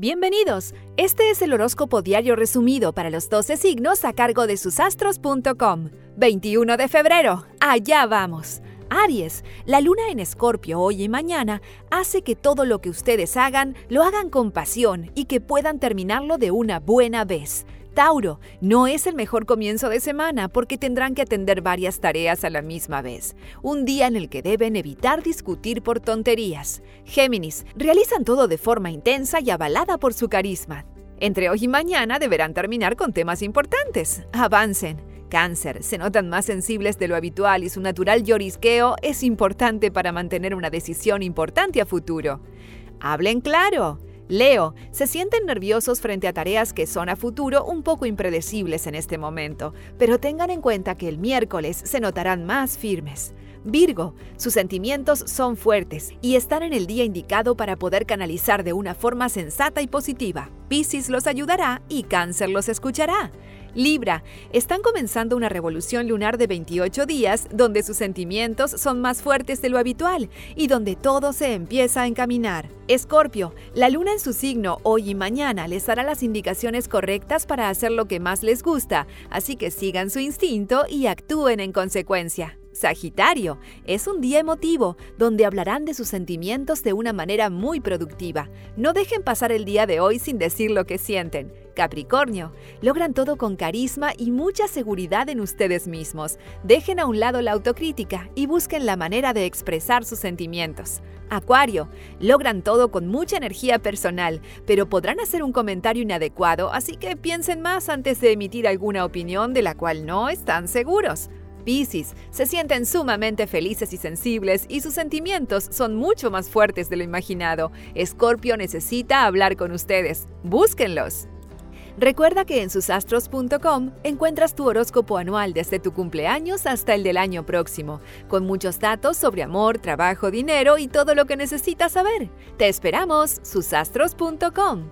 Bienvenidos. Este es el horóscopo diario resumido para los 12 signos a cargo de susastros.com. 21 de febrero. Allá vamos. Aries, la luna en Escorpio hoy y mañana hace que todo lo que ustedes hagan lo hagan con pasión y que puedan terminarlo de una buena vez. Tauro, no es el mejor comienzo de semana porque tendrán que atender varias tareas a la misma vez. Un día en el que deben evitar discutir por tonterías. Géminis, realizan todo de forma intensa y avalada por su carisma. Entre hoy y mañana deberán terminar con temas importantes. Avancen. Cáncer, se notan más sensibles de lo habitual y su natural llorisqueo es importante para mantener una decisión importante a futuro. Hablen claro. Leo, se sienten nerviosos frente a tareas que son a futuro un poco impredecibles en este momento, pero tengan en cuenta que el miércoles se notarán más firmes. Virgo, sus sentimientos son fuertes y están en el día indicado para poder canalizar de una forma sensata y positiva. Piscis los ayudará y Cáncer los escuchará. Libra, están comenzando una revolución lunar de 28 días donde sus sentimientos son más fuertes de lo habitual y donde todo se empieza a encaminar. Escorpio, la luna en su signo hoy y mañana les dará las indicaciones correctas para hacer lo que más les gusta, así que sigan su instinto y actúen en consecuencia. Sagitario, es un día emotivo, donde hablarán de sus sentimientos de una manera muy productiva. No dejen pasar el día de hoy sin decir lo que sienten. Capricornio, logran todo con carisma y mucha seguridad en ustedes mismos. Dejen a un lado la autocrítica y busquen la manera de expresar sus sentimientos. Acuario, logran todo con mucha energía personal, pero podrán hacer un comentario inadecuado, así que piensen más antes de emitir alguna opinión de la cual no están seguros. Piscis se sienten sumamente felices y sensibles y sus sentimientos son mucho más fuertes de lo imaginado. Escorpio necesita hablar con ustedes. Búsquenlos. Recuerda que en susastros.com encuentras tu horóscopo anual desde tu cumpleaños hasta el del año próximo, con muchos datos sobre amor, trabajo, dinero y todo lo que necesitas saber. Te esperamos, susastros.com.